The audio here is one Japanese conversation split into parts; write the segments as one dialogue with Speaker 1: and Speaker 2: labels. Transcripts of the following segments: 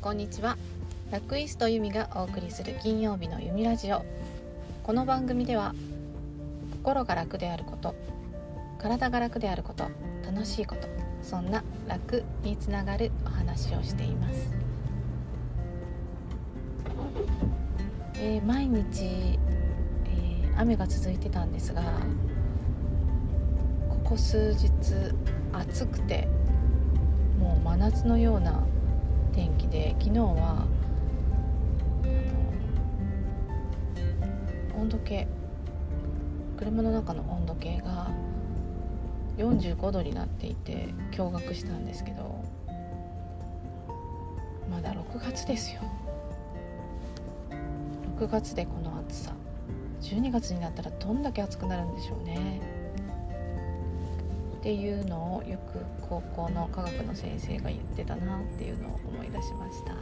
Speaker 1: こんにちは。ラクイストユミがお送りする金曜日のユミラジオ。この番組では心が楽であること体が楽であること楽しいことそんな楽につながるお話をしています、えー、毎日、えー、雨が続いてたんですがここ数日暑くてもう真夏のような天気で昨日は温度計車の中の温度計が45度になっていて驚愕したんですけどまだ6月ですよ。6月でこの暑さ。12月になったらどんだけ暑くなるんでしょうね。っていうのをよく高校の科学の先生が言ってたなっていうのを思い出しました。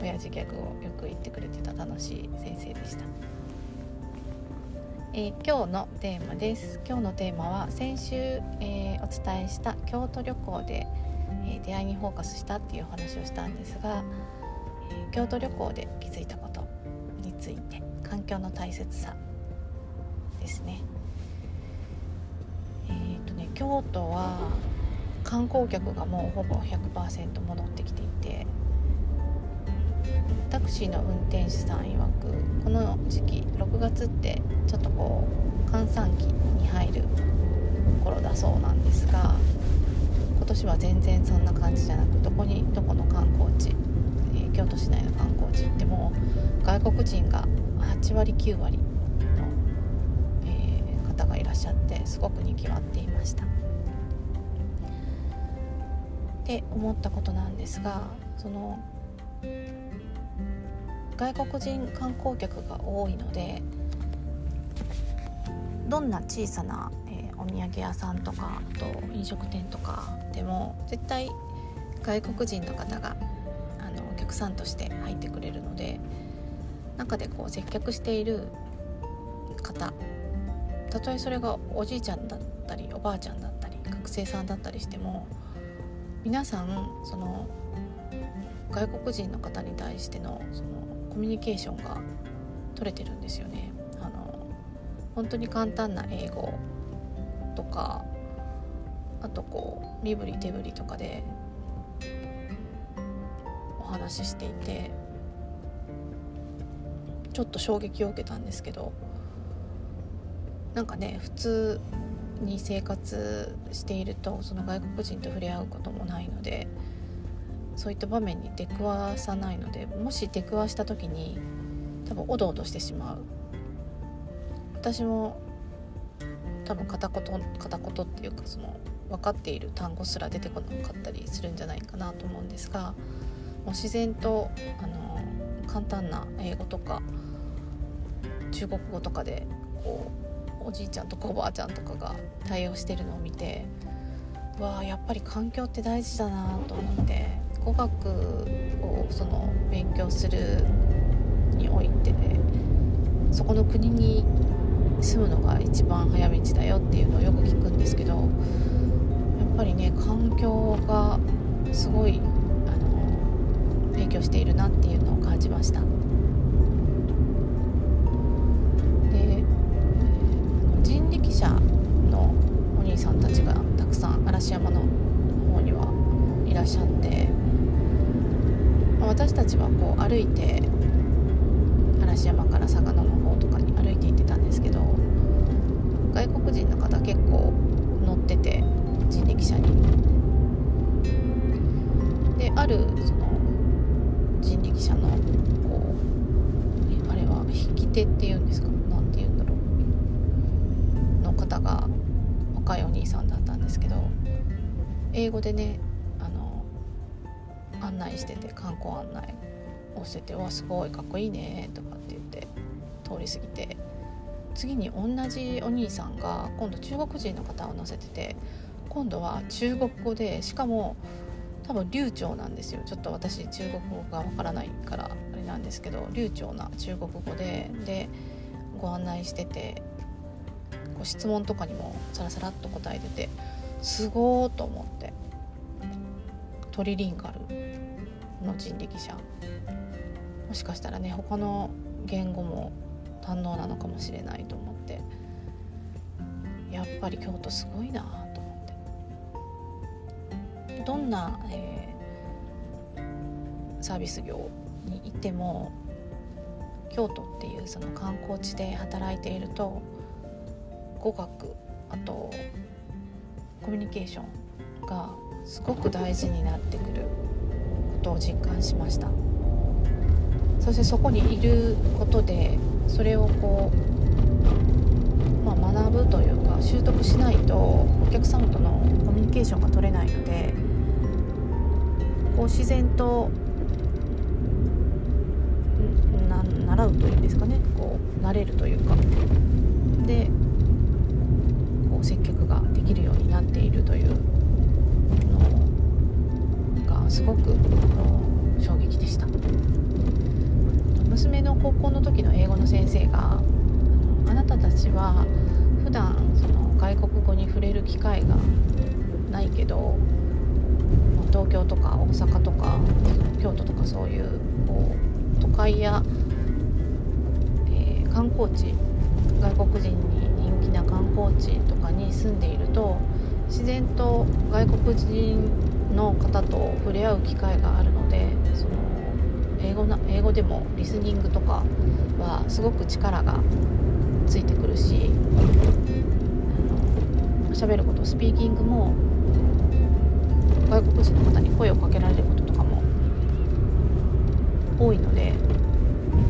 Speaker 1: 親父ギャグをよく言ってくれてた楽しい先生でした、えー、今日のテーマです。今日のテーマは先週、えー、お伝えした京都旅行で、えー、出会いにフォーカスしたっていうお話をしたんですが、え京都旅行で気づいたことについて環境の大切さですね。京都は観光客がもうほぼ100%戻ってきていてタクシーの運転手さん曰くこの時期6月ってちょっとこう閑散期に入る頃だそうなんですが今年は全然そんな感じじゃなくどこにどこの観光地、えー、京都市内の観光地行っても外国人が8割9割っしゃってすごくにぎわっていました。って思ったことなんですがその外国人観光客が多いのでどんな小さな、えー、お土産屋さんとかあと飲食店とかでも絶対外国人の方があのお客さんとして入ってくれるので中でこう接客している方たとえそれがおじいちゃんだったりおばあちゃんだったり学生さんだったりしても皆さんその外国人の方に対してのそのコミュニケーションが取れてるんですよね。あの本当に簡単な英語とかあとこう身振り手振りとかでお話ししていてちょっと衝撃を受けたんですけどなんかね普通に生活しているとその外国人と触れ合うこともないのでそういった場面に出くわさないのでもし出くわした時に多分おどおどしてしまう。私も多分片言片言っていうかその分かっている単語すら出てこなかったりするんじゃないかなと思うんですがもう自然とあの簡単な英語とか中国語とかでこうおじいちゃんとかおばあちゃんとかが対応してるのを見てわあやっぱり環境って大事だなと思って語学をその勉強するにおいて、ね、そこの国に住むのが一番早道だよっていうのをよく聞くんですけどやっぱりね環境がすごいあの影響しているなっていうのを感じました。者のお兄さんたちがたくさん嵐山の方にはいらっしゃって、まあ、私たちはこう歩いて嵐山から嵯峨野の方とかに歩いて行ってたんですけど外国人の方結構乗ってて人力車に。であるその人力車のこうあれは引き手っていうんですか？方が若いお兄さんだったんですけど英語でねあの案内してて観光案内をしてて「わすごいかっこいいね」とかって言って通り過ぎて次に同じお兄さんが今度中国人の方を乗せてて今度は中国語でしかも多分流暢なんですよ。ちょっと私中国語がわからないからあれなんですけど流暢な中国語ででご案内しててこう質問とかにもさらさらっと答えててすごーと思って。トリリンガルの人力車。もしかしたらね他の言語も堪能なのかもしれないと思って。やっぱり京都すごいなと思って。どんな、えー、サービス業にいても京都っていうその観光地で働いていると語学あとコミュニケーションがすごく大事になってくることを実感しました。そしてそこにいることでそれをこう、まあ、学ぶというか習得しないとお客様とのコミュニケーションが取れないのでこう自然と習うというんですかね。こう慣れるというか。でこう接客ができるようになっているというのがすごく衝撃でした。娘の高校の時の英語の先生があなたたちは普段その外国語に触れる機会がないけど東京とか大阪とか京都とかそういうこう都会や観光地外国人に人気な観光地とかに住んでいると自然と外国人の方と触れ合う機会があるのでその英語な英語でもリスニングとかはすごく力がついてくるし喋ることスピーキングも外国人の方に声をかけられることとかも多いので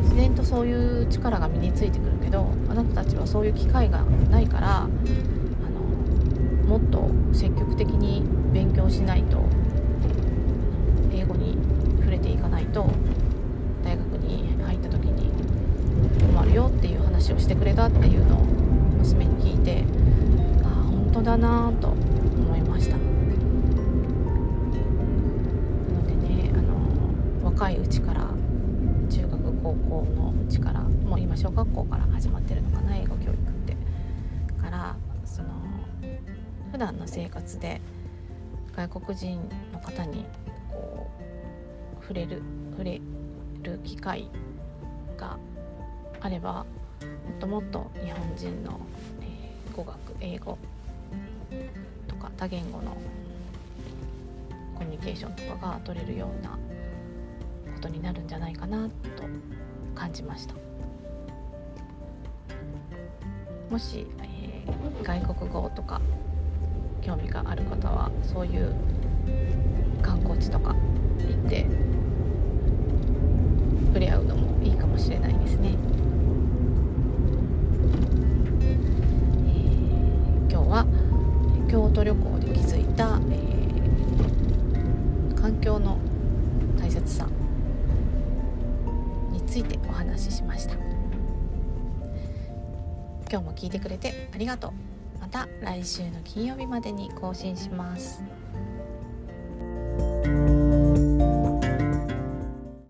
Speaker 1: 自然とそういう力が身についてくるけどあなたたちはそういう機会がないからあのもっと積極的勉強しないと英語に触れていかないと大学に入った時に困るよっていう話をしてくれたっていうのを娘に聞いてああ本当だなと思いました。なのでねあの若いうちから中学高校のうちからもう今小学校から始まってるのかな英語教育ってからその普段の生活で外国人の方にこう触れる触れる機会があればもっともっと日本人の、えー、語学英語とか多言語のコミュニケーションとかが取れるようなことになるんじゃないかなと感じました。もし、えー、外国語とか興味がある方はそういう観光地とか行って触れ合うのもいいかもしれないですね、えー、今日は京都旅行で気づいた、えー、環境の大切さについてお話ししました。今日も聞いてくれてありがとう。また来週の金曜日までに更新します。